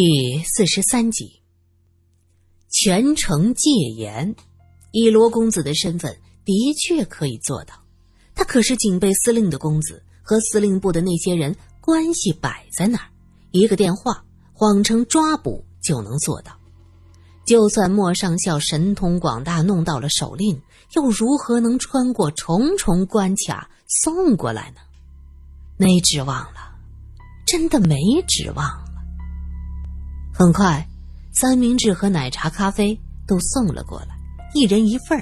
第四十三集，全城戒严。以罗公子的身份，的确可以做到。他可是警备司令的公子，和司令部的那些人关系摆在那儿，一个电话，谎称抓捕就能做到。就算莫上校神通广大，弄到了手令，又如何能穿过重重关卡送过来呢？没指望了，真的没指望。很快，三明治和奶茶、咖啡都送了过来，一人一份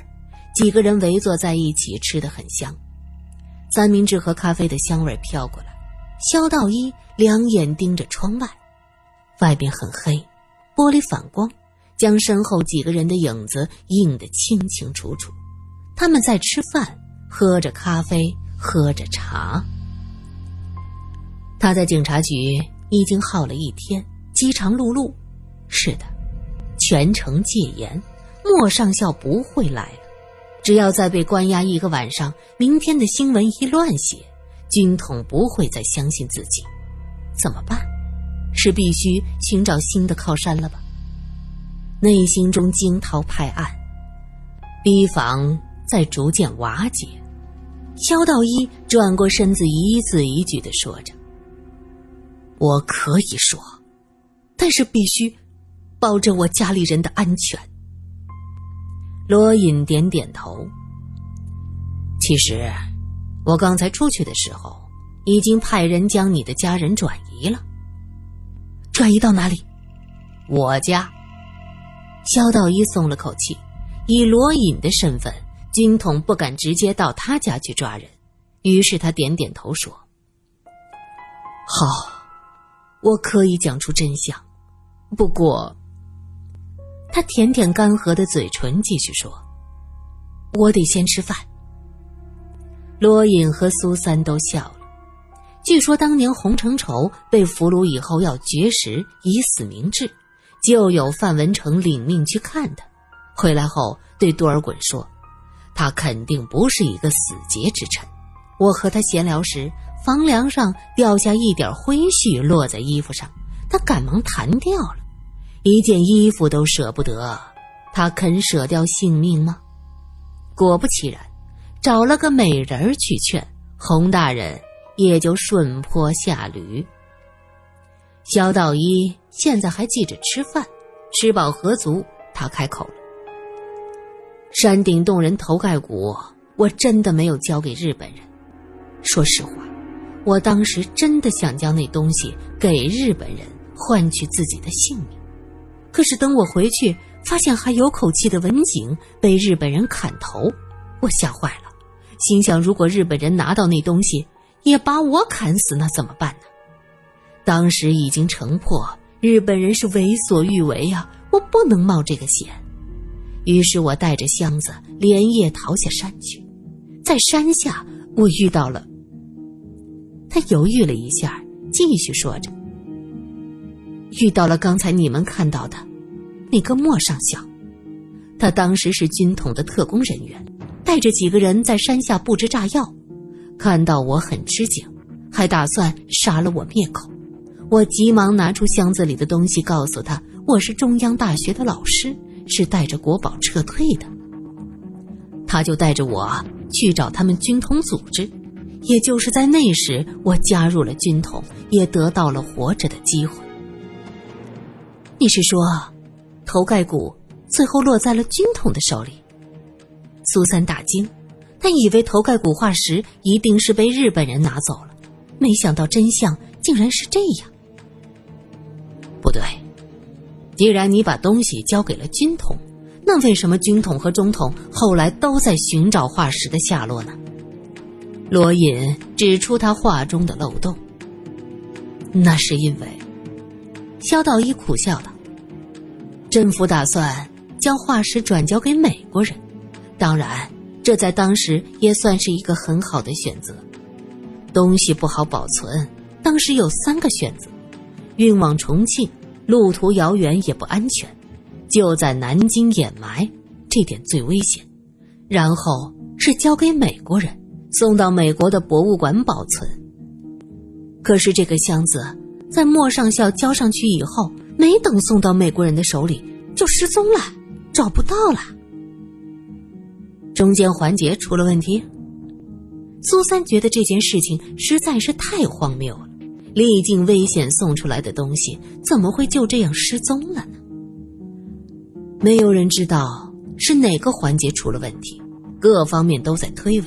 几个人围坐在一起，吃得很香。三明治和咖啡的香味飘过来，肖道一两眼盯着窗外，外边很黑，玻璃反光，将身后几个人的影子映得清清楚楚。他们在吃饭，喝着咖啡，喝着茶。他在警察局已经耗了一天。饥肠辘辘，是的，全城戒严，莫上校不会来了。只要再被关押一个晚上，明天的新闻一乱写，军统不会再相信自己。怎么办？是必须寻找新的靠山了吧？内心中惊涛拍岸，逼房在逐渐瓦解。肖道一转过身子，一字一句的说着：“我可以说。”但是必须保证我家里人的安全。罗隐点点头。其实，我刚才出去的时候，已经派人将你的家人转移了。转移到哪里？我家。肖道一松了口气，以罗隐的身份，军统不敢直接到他家去抓人。于是他点点头说：“好，我可以讲出真相。”不过，他舔舔干涸的嘴唇，继续说：“我得先吃饭。”罗隐和苏三都笑了。据说当年洪承畴被俘虏以后要绝食以死明志，就有范文成领命去看他。回来后对多尔衮说：“他肯定不是一个死节之臣。”我和他闲聊时，房梁上掉下一点灰絮，落在衣服上。他赶忙弹掉了，一件衣服都舍不得，他肯舍掉性命吗？果不其然，找了个美人去劝洪大人，也就顺坡下驴。萧道一现在还记着吃饭，吃饱喝足，他开口了：“山顶洞人头盖骨，我真的没有交给日本人。说实话，我当时真的想将那东西给日本人。”换取自己的性命，可是等我回去，发现还有口气的文景被日本人砍头，我吓坏了，心想：如果日本人拿到那东西，也把我砍死，那怎么办呢？当时已经城破，日本人是为所欲为呀，我不能冒这个险。于是我带着箱子连夜逃下山去，在山下我遇到了。他犹豫了一下，继续说着。遇到了刚才你们看到的那个莫上校，他当时是军统的特工人员，带着几个人在山下布置炸药，看到我很吃惊，还打算杀了我灭口。我急忙拿出箱子里的东西，告诉他我是中央大学的老师，是带着国宝撤退的。他就带着我去找他们军统组织，也就是在那时，我加入了军统，也得到了活着的机会。你是说，头盖骨最后落在了军统的手里？苏三大惊，他以为头盖骨化石一定是被日本人拿走了，没想到真相竟然是这样。不对，既然你把东西交给了军统，那为什么军统和中统后来都在寻找化石的下落呢？罗隐指出他话中的漏洞。那是因为。萧道一苦笑道：“政府打算将化石转交给美国人，当然，这在当时也算是一个很好的选择。东西不好保存，当时有三个选择：运往重庆，路途遥远也不安全；就在南京掩埋，这点最危险；然后是交给美国人，送到美国的博物馆保存。可是这个箱子……”在莫上校交上去以后，没等送到美国人的手里就失踪了，找不到了。中间环节出了问题。苏三觉得这件事情实在是太荒谬了，历尽危险送出来的东西怎么会就这样失踪了呢？没有人知道是哪个环节出了问题，各方面都在推诿。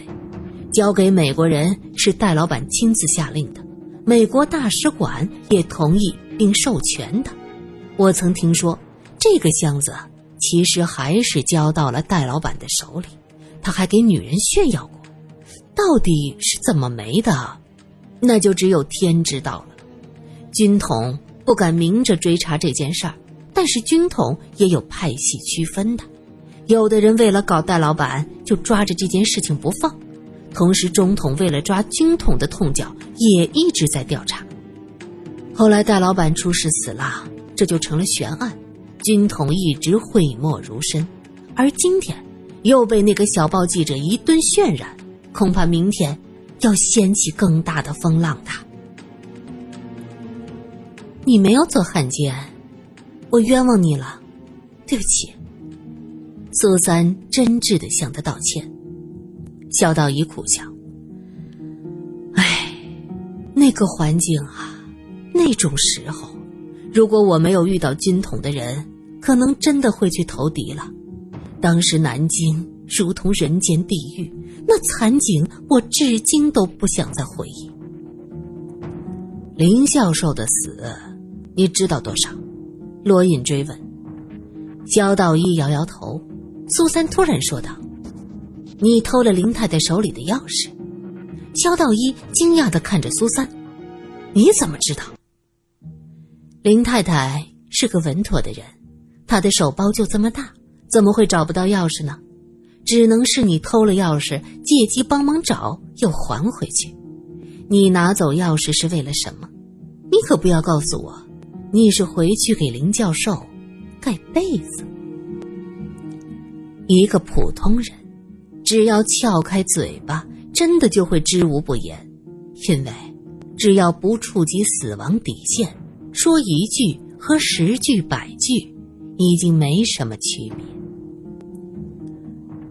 交给美国人是戴老板亲自下令的，美国大使馆也同意并授权的。我曾听说，这个箱子其实还是交到了戴老板的手里，他还给女人炫耀过。到底是怎么没的，那就只有天知道了。军统不敢明着追查这件事儿，但是军统也有派系区分的，有的人为了搞戴老板，就抓着这件事情不放。同时，中统为了抓军统的痛脚，也一直在调查。后来戴老板出事死了，这就成了悬案，军统一直讳莫如深。而今天又被那个小报记者一顿渲染，恐怕明天要掀起更大的风浪的。你没有做汉奸，我冤枉你了，对不起。苏三真挚的向他道歉。小道一苦笑：“唉，那个环境啊，那种时候，如果我没有遇到军统的人，可能真的会去投敌了。当时南京如同人间地狱，那惨景我至今都不想再回忆。”林教授的死，你知道多少？罗隐追问。萧道一摇摇头。苏三突然说道。你偷了林太太手里的钥匙，肖道一惊讶的看着苏三，你怎么知道？林太太是个稳妥的人，她的手包就这么大，怎么会找不到钥匙呢？只能是你偷了钥匙，借机帮忙找，又还回去。你拿走钥匙是为了什么？你可不要告诉我，你是回去给林教授盖被子。一个普通人。只要撬开嘴巴，真的就会知无不言，因为只要不触及死亡底线，说一句和十句百句，已经没什么区别。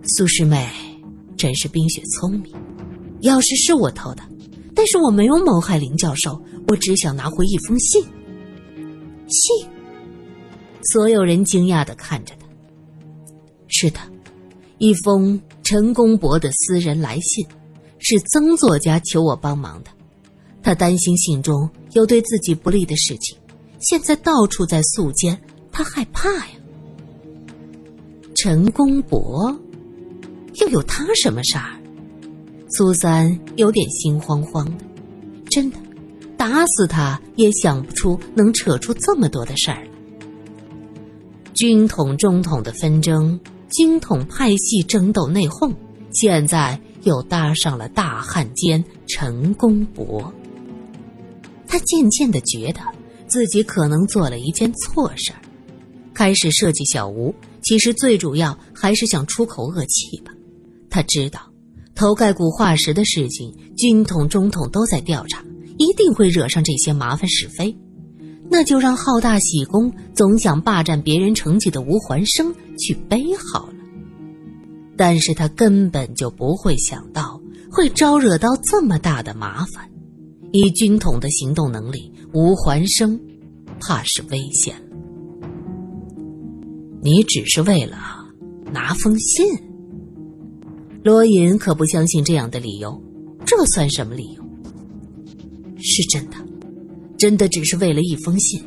苏师妹真是冰雪聪明，钥匙是我偷的，但是我没有谋害林教授，我只想拿回一封信。信？所有人惊讶的看着他。是的，一封。陈公博的私人来信，是曾作家求我帮忙的。他担心信中有对自己不利的事情，现在到处在宿奸，他害怕呀。陈公博，又有他什么事儿？苏三有点心慌慌的，真的，打死他也想不出能扯出这么多的事儿。军统中统的纷争。军统派系争斗内讧，现在又搭上了大汉奸陈公博。他渐渐的觉得自己可能做了一件错事儿，开始设计小吴，其实最主要还是想出口恶气吧。他知道，头盖骨化石的事情，军统、中统都在调查，一定会惹上这些麻烦是非。那就让好大喜功、总想霸占别人成绩的吴环生去背好了。但是他根本就不会想到会招惹到这么大的麻烦。以军统的行动能力，吴环生怕是危险了。你只是为了拿封信？罗隐可不相信这样的理由，这算什么理由？是真的。真的只是为了一封信。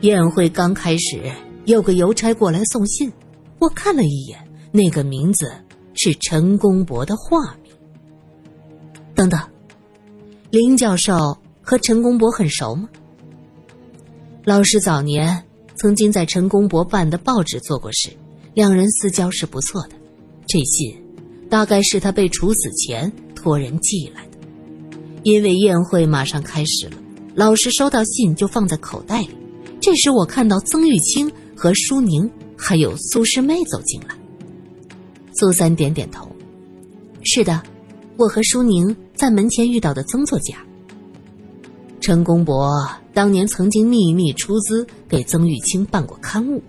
宴会刚开始，有个邮差过来送信，我看了一眼，那个名字是陈公博的化名。等等，林教授和陈公博很熟吗？老师早年曾经在陈公博办的报纸做过事，两人私交是不错的。这信大概是他被处死前托人寄来的，因为宴会马上开始了。老师收到信就放在口袋里，这时我看到曾玉清和舒宁还有苏师妹走进来。苏三点点头：“是的，我和舒宁在门前遇到的曾作家。”陈公博当年曾经秘密出资给曾玉清办过刊物，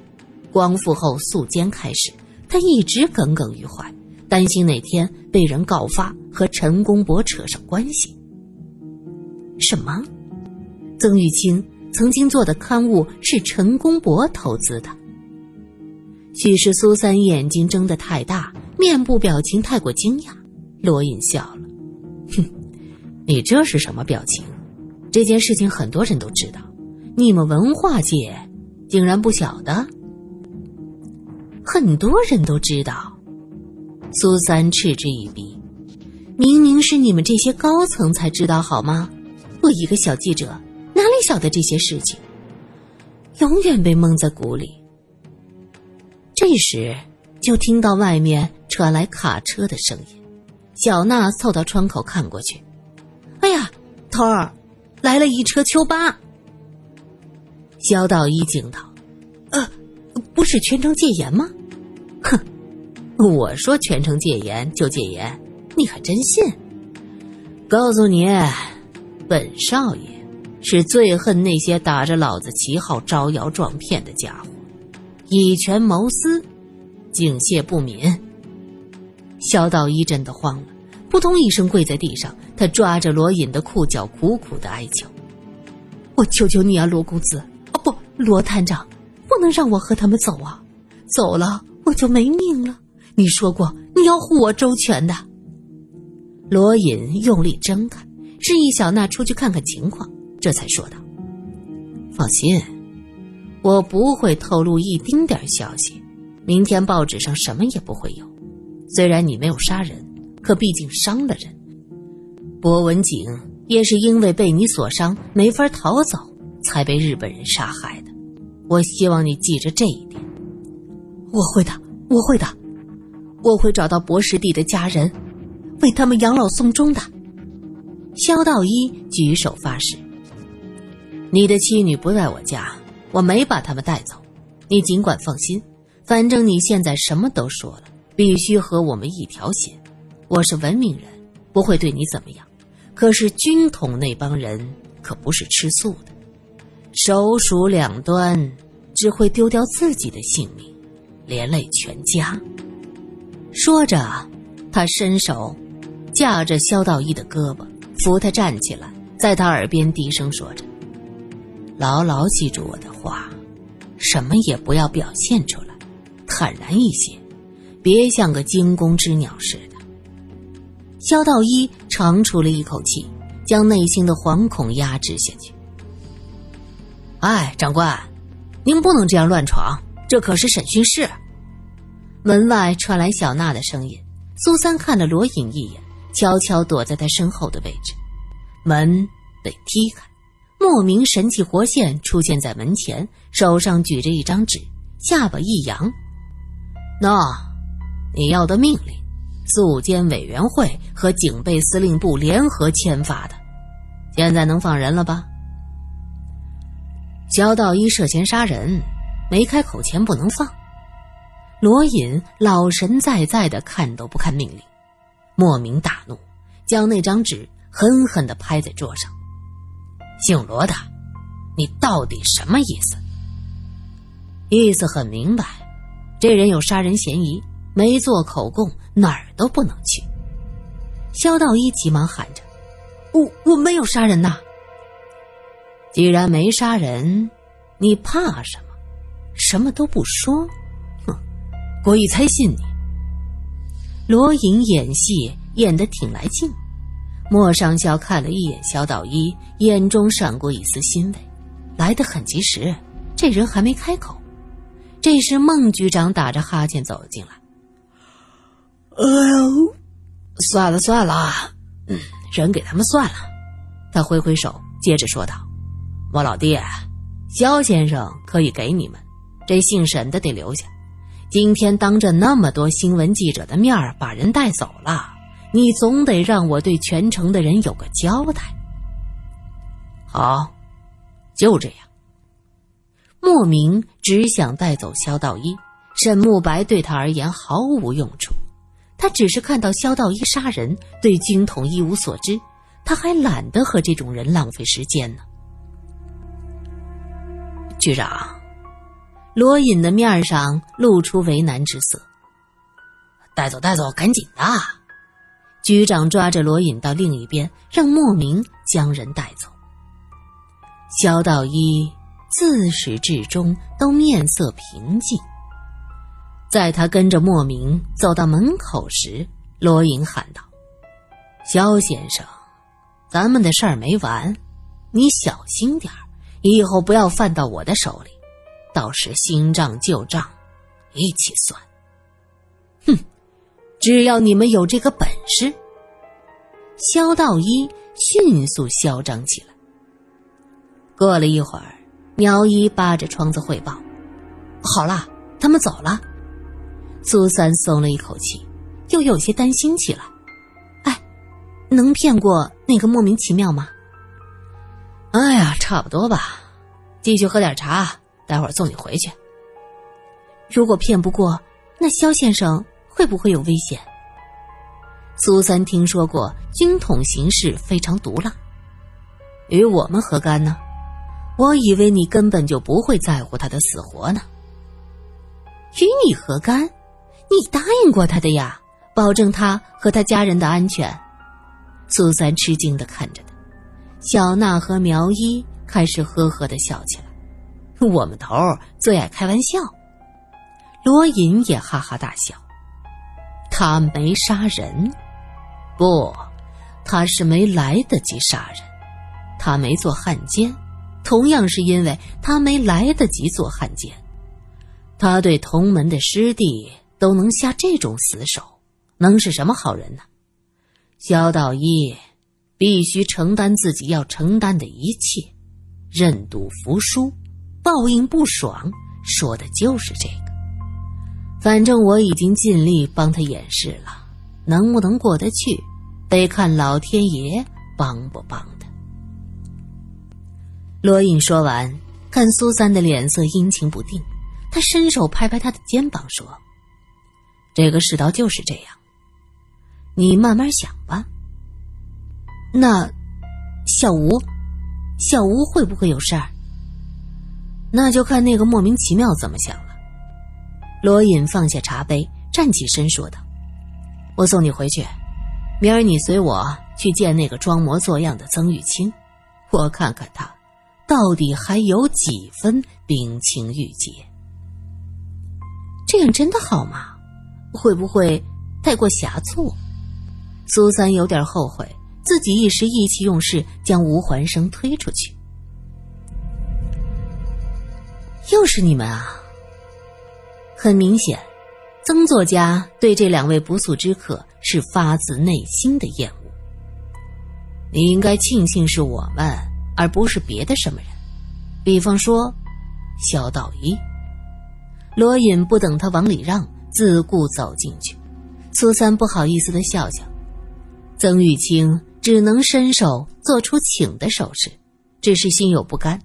光复后肃监开始，他一直耿耿于怀，担心哪天被人告发和陈公博扯上关系。什么？曾玉清曾经做的刊物是陈公博投资的？许是苏三眼睛睁得太大，面部表情太过惊讶。罗隐笑了，哼，你这是什么表情？这件事情很多人都知道，你们文化界竟然不晓得？很多人都知道。苏三嗤之以鼻，明明是你们这些高层才知道好吗？我一个小记者哪里晓得这些事情？永远被蒙在鼓里。这时，就听到外面传来卡车的声音。小娜凑到窗口看过去，哎呀，头儿，来了一车秋八。萧道一惊道：“呃，不是全城戒严吗？”哼，我说全城戒严就戒严，你还真信？告诉你，本少爷是最恨那些打着老子旗号招摇撞骗的家伙。以权谋私，警械不敏。萧道一真的慌了，扑通一声跪在地上，他抓着罗隐的裤脚，苦苦的哀求：“我求求你啊，罗公子！哦不，罗探长，不能让我和他们走啊！走了我就没命了。你说过你要护我周全的。”罗隐用力睁开，示意小娜出去看看情况，这才说道：“放心。”我不会透露一丁点消息，明天报纸上什么也不会有。虽然你没有杀人，可毕竟伤了人。博文景也是因为被你所伤，没法逃走，才被日本人杀害的。我希望你记着这一点。我会的，我会的，我会找到博师弟的家人，为他们养老送终的。萧道一举手发誓：“你的妻女不在我家。”我没把他们带走，你尽管放心。反正你现在什么都说了，必须和我们一条心。我是文明人，不会对你怎么样。可是军统那帮人可不是吃素的，手鼠两端，只会丢掉自己的性命，连累全家。说着，他伸手架着萧道一的胳膊，扶他站起来，在他耳边低声说着。牢牢记住我的话，什么也不要表现出来，坦然一些，别像个惊弓之鸟似的。萧道一长出了一口气，将内心的惶恐压制下去。哎，长官，您不能这样乱闯，这可是审讯室。门外传来小娜的声音。苏三看了罗隐一眼，悄悄躲在他身后的位置。门被踢开。莫名神气活现出现在门前，手上举着一张纸，下巴一扬：“那，你要的命令，肃监委员会和警备司令部联合签发的，现在能放人了吧？”焦道一涉嫌杀人，没开口前不能放。罗隐老神在在的看都不看命令，莫名大怒，将那张纸狠狠的拍在桌上。姓罗的，你到底什么意思？意思很明白，这人有杀人嫌疑，没做口供，哪儿都不能去。肖道一急忙喊着：“我我没有杀人呐！既然没杀人，你怕什么？什么都不说？哼，国义才信你。”罗隐演戏演得挺来劲。莫上校看了一眼肖道一，眼中闪过一丝欣慰，来得很及时。这人还没开口，这时孟局长打着哈欠走了进来。哎呦，算了算了，嗯，人给他们算了。他挥挥手，接着说道：“莫老弟，肖先生可以给你们，这姓沈的得留下。今天当着那么多新闻记者的面把人带走了。”你总得让我对全城的人有个交代。好，就这样。莫名只想带走肖道一，沈慕白对他而言毫无用处。他只是看到萧道一杀人，对军统一无所知。他还懒得和这种人浪费时间呢。局长，罗隐的面上露出为难之色。带走，带走，赶紧的！局长抓着罗隐到另一边，让莫名将人带走。萧道一自始至终都面色平静。在他跟着莫名走到门口时，罗隐喊道：“肖先生，咱们的事儿没完，你小心点儿，以后不要犯到我的手里，到时新账旧账一起算。”哼，只要你们有这个本事。肖道一迅速嚣张起来。过了一会儿，苗一扒着窗子汇报：“好了，他们走了。”苏三松了一口气，又有些担心起来。哎，能骗过那个莫名其妙吗？哎呀，差不多吧。继续喝点茶，待会儿送你回去。如果骗不过，那肖先生会不会有危险？苏三听说过军统形势非常毒辣，与我们何干呢？我以为你根本就不会在乎他的死活呢。与你何干？你答应过他的呀，保证他和他家人的安全。苏三吃惊的看着他，小娜和苗一开始呵呵的笑起来。我们头儿最爱开玩笑，罗隐也哈哈大笑。他没杀人，不，他是没来得及杀人。他没做汉奸，同样是因为他没来得及做汉奸。他对同门的师弟。都能下这种死手，能是什么好人呢？萧道一必须承担自己要承担的一切，认赌服输，报应不爽，说的就是这个。反正我已经尽力帮他掩饰了，能不能过得去，得看老天爷帮不帮他。罗隐说完，看苏三的脸色阴晴不定，他伸手拍拍他的肩膀说。这个世道就是这样，你慢慢想吧。那小吴，小吴会不会有事儿？那就看那个莫名其妙怎么想了。罗隐放下茶杯，站起身说道：“我送你回去，明儿你随我去见那个装模作样的曾玉清，我看看他到底还有几分冰清玉洁。这样真的好吗？”会不会太过狭促？苏三有点后悔自己一时意气用事，将吴环生推出去。又是你们啊！很明显，曾作家对这两位不速之客是发自内心的厌恶。你应该庆幸是我们，而不是别的什么人，比方说萧道一。罗隐不等他往里让。自顾走进去，苏三不好意思的笑笑，曾玉清只能伸手做出请的手势，只是心有不甘。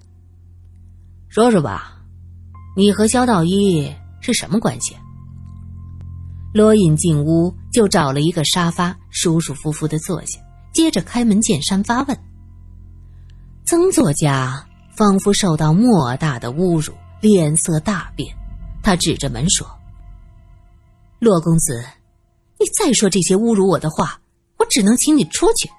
说说吧，你和萧道一是什么关系？罗隐进屋就找了一个沙发，舒舒服服的坐下，接着开门见山发问。曾作家仿佛受到莫大的侮辱，脸色大变，他指着门说。骆公子，你再说这些侮辱我的话，我只能请你出去。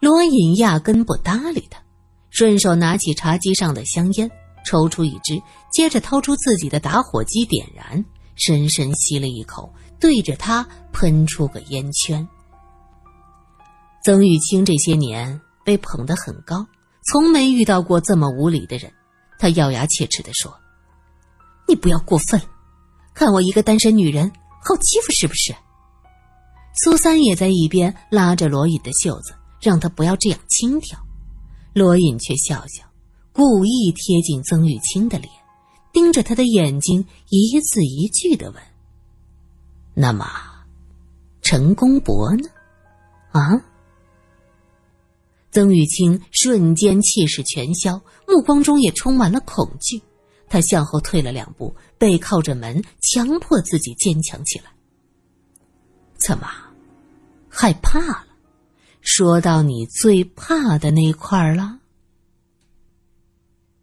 罗隐压根不搭理他，顺手拿起茶几上的香烟，抽出一支，接着掏出自己的打火机点燃，深深吸了一口，对着他喷出个烟圈。曾玉清这些年被捧得很高，从没遇到过这么无礼的人。他咬牙切齿地说：“你不要过分。”看我一个单身女人好欺负是不是？苏三也在一边拉着罗隐的袖子，让他不要这样轻佻。罗隐却笑笑，故意贴近曾玉清的脸，盯着他的眼睛，一字一句的问：“那么，陈公博呢？啊？”曾玉清瞬间气势全消，目光中也充满了恐惧。他向后退了两步，背靠着门，强迫自己坚强起来。怎么，害怕了？说到你最怕的那块儿了。